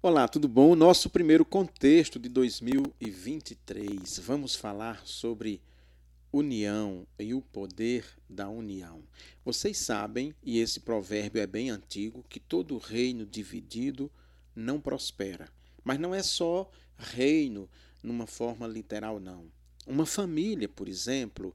Olá, tudo bom? Nosso primeiro contexto de 2023. Vamos falar sobre união e o poder da união. Vocês sabem, e esse provérbio é bem antigo, que todo reino dividido não prospera. Mas não é só reino numa forma literal, não. Uma família, por exemplo,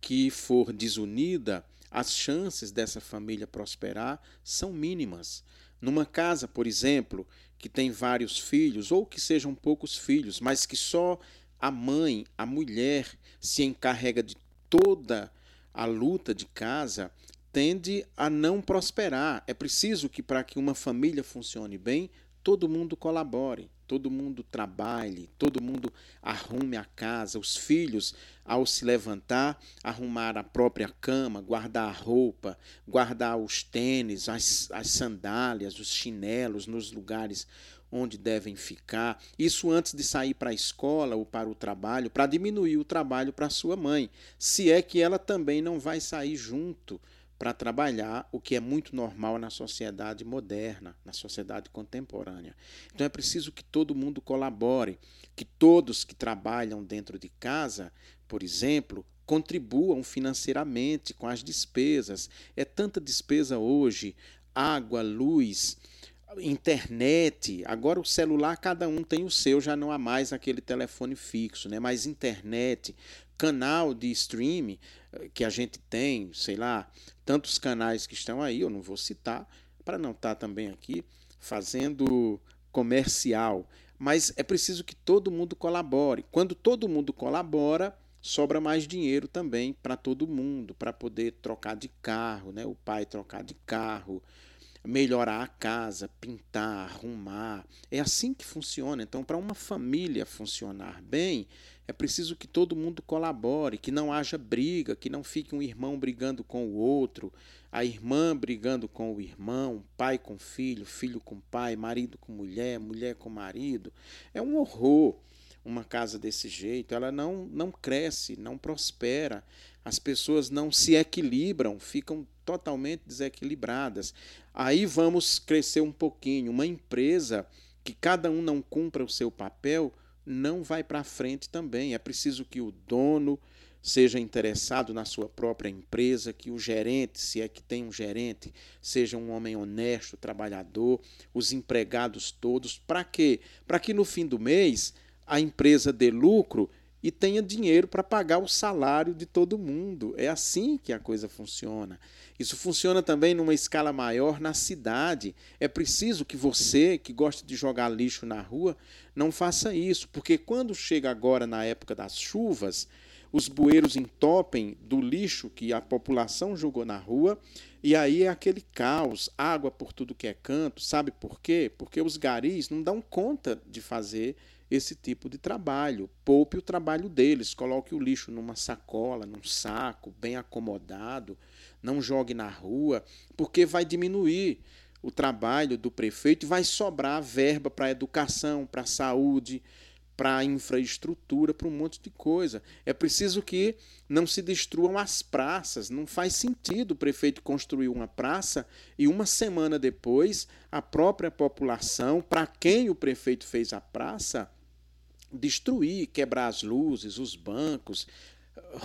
que for desunida, as chances dessa família prosperar são mínimas. Numa casa, por exemplo, que tem vários filhos, ou que sejam poucos filhos, mas que só a mãe, a mulher, se encarrega de toda a luta de casa, tende a não prosperar. É preciso que, para que uma família funcione bem, todo mundo colabore todo mundo trabalhe, todo mundo arrume a casa, os filhos, ao se levantar, arrumar a própria cama, guardar a roupa, guardar os tênis, as, as sandálias, os chinelos nos lugares onde devem ficar. Isso antes de sair para a escola ou para o trabalho, para diminuir o trabalho para sua mãe, se é que ela também não vai sair junto para trabalhar o que é muito normal na sociedade moderna, na sociedade contemporânea. Então é preciso que todo mundo colabore, que todos que trabalham dentro de casa, por exemplo, contribuam financeiramente com as despesas. É tanta despesa hoje, água, luz, internet, agora o celular cada um tem o seu, já não há mais aquele telefone fixo, né? Mas internet, canal de streaming eh, que a gente tem, sei lá, tantos canais que estão aí, eu não vou citar, para não estar tá também aqui fazendo comercial. Mas é preciso que todo mundo colabore. Quando todo mundo colabora, sobra mais dinheiro também para todo mundo, para poder trocar de carro, né? o pai trocar de carro, melhorar a casa, pintar, arrumar. É assim que funciona. Então, para uma família funcionar bem, é preciso que todo mundo colabore, que não haja briga, que não fique um irmão brigando com o outro, a irmã brigando com o irmão, pai com filho, filho com pai, marido com mulher, mulher com marido. É um horror uma casa desse jeito, ela não, não cresce, não prospera, as pessoas não se equilibram, ficam totalmente desequilibradas. Aí vamos crescer um pouquinho. Uma empresa que cada um não cumpra o seu papel não vai para frente também. É preciso que o dono seja interessado na sua própria empresa, que o gerente, se é que tem um gerente, seja um homem honesto, trabalhador, os empregados todos. Para quê? Para que no fim do mês a empresa dê lucro e tenha dinheiro para pagar o salário de todo mundo. É assim que a coisa funciona. Isso funciona também numa escala maior na cidade. É preciso que você, que gosta de jogar lixo na rua, não faça isso, porque quando chega agora na época das chuvas, os bueiros entopem do lixo que a população jogou na rua, e aí é aquele caos, água por tudo que é canto. Sabe por quê? Porque os garis não dão conta de fazer esse tipo de trabalho. Poupe o trabalho deles, coloque o lixo numa sacola, num saco, bem acomodado, não jogue na rua, porque vai diminuir o trabalho do prefeito e vai sobrar verba para educação, para saúde, para infraestrutura, para um monte de coisa. É preciso que não se destruam as praças. Não faz sentido o prefeito construir uma praça e uma semana depois a própria população, para quem o prefeito fez a praça, destruir, quebrar as luzes, os bancos,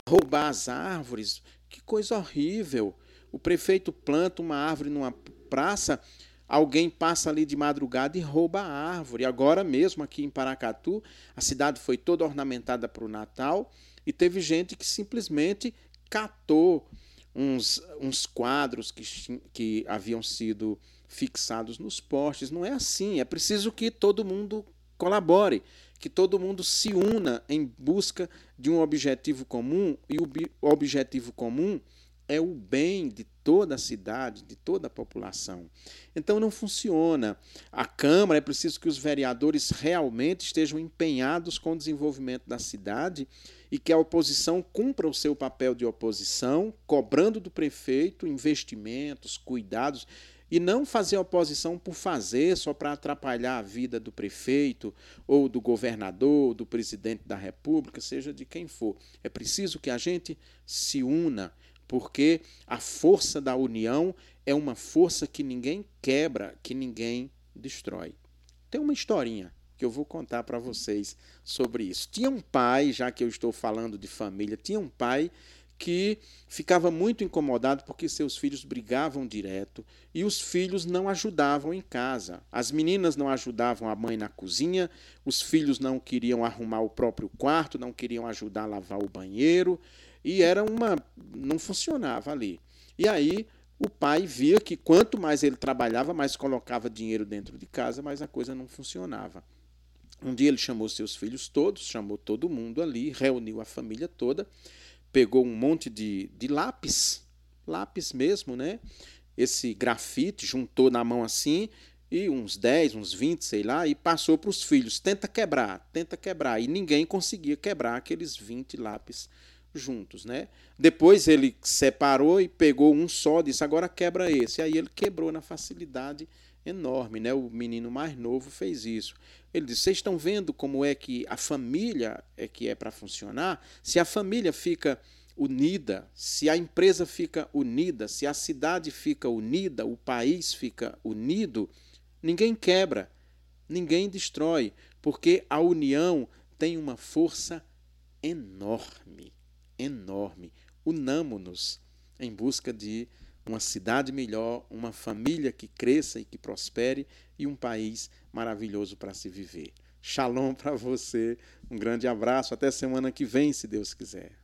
roubar as árvores. Que coisa horrível! O prefeito planta uma árvore numa praça, alguém passa ali de madrugada e rouba a árvore. Agora mesmo aqui em Paracatu, a cidade foi toda ornamentada para o Natal e teve gente que simplesmente catou uns, uns quadros que, que haviam sido fixados nos postes. Não é assim. É preciso que todo mundo colabore que todo mundo se una em busca de um objetivo comum, e o objetivo comum é o bem de toda a cidade, de toda a população. Então não funciona. A Câmara é preciso que os vereadores realmente estejam empenhados com o desenvolvimento da cidade e que a oposição cumpra o seu papel de oposição, cobrando do prefeito investimentos, cuidados e não fazer oposição por fazer só para atrapalhar a vida do prefeito ou do governador, do presidente da República, seja de quem for. É preciso que a gente se una, porque a força da união é uma força que ninguém quebra, que ninguém destrói. Tem uma historinha que eu vou contar para vocês sobre isso. Tinha um pai, já que eu estou falando de família, tinha um pai que ficava muito incomodado porque seus filhos brigavam direto e os filhos não ajudavam em casa. As meninas não ajudavam a mãe na cozinha, os filhos não queriam arrumar o próprio quarto, não queriam ajudar a lavar o banheiro e era uma não funcionava ali. E aí o pai via que quanto mais ele trabalhava, mais colocava dinheiro dentro de casa, mas a coisa não funcionava. Um dia ele chamou seus filhos todos, chamou todo mundo ali, reuniu a família toda, pegou um monte de, de lápis, lápis mesmo, né? Esse grafite, juntou na mão assim, e uns 10, uns 20, sei lá, e passou para os filhos: tenta quebrar, tenta quebrar. E ninguém conseguia quebrar aqueles 20 lápis juntos, né? Depois ele separou e pegou um só, disse: agora quebra esse. Aí ele quebrou na facilidade enorme, né? O menino mais novo fez isso. Ele disse: "Vocês estão vendo como é que a família é que é para funcionar? Se a família fica unida, se a empresa fica unida, se a cidade fica unida, o país fica unido, ninguém quebra, ninguém destrói, porque a união tem uma força enorme, enorme. Unamo-nos em busca de uma cidade melhor, uma família que cresça e que prospere e um país maravilhoso para se viver. Shalom para você, um grande abraço, até semana que vem, se Deus quiser.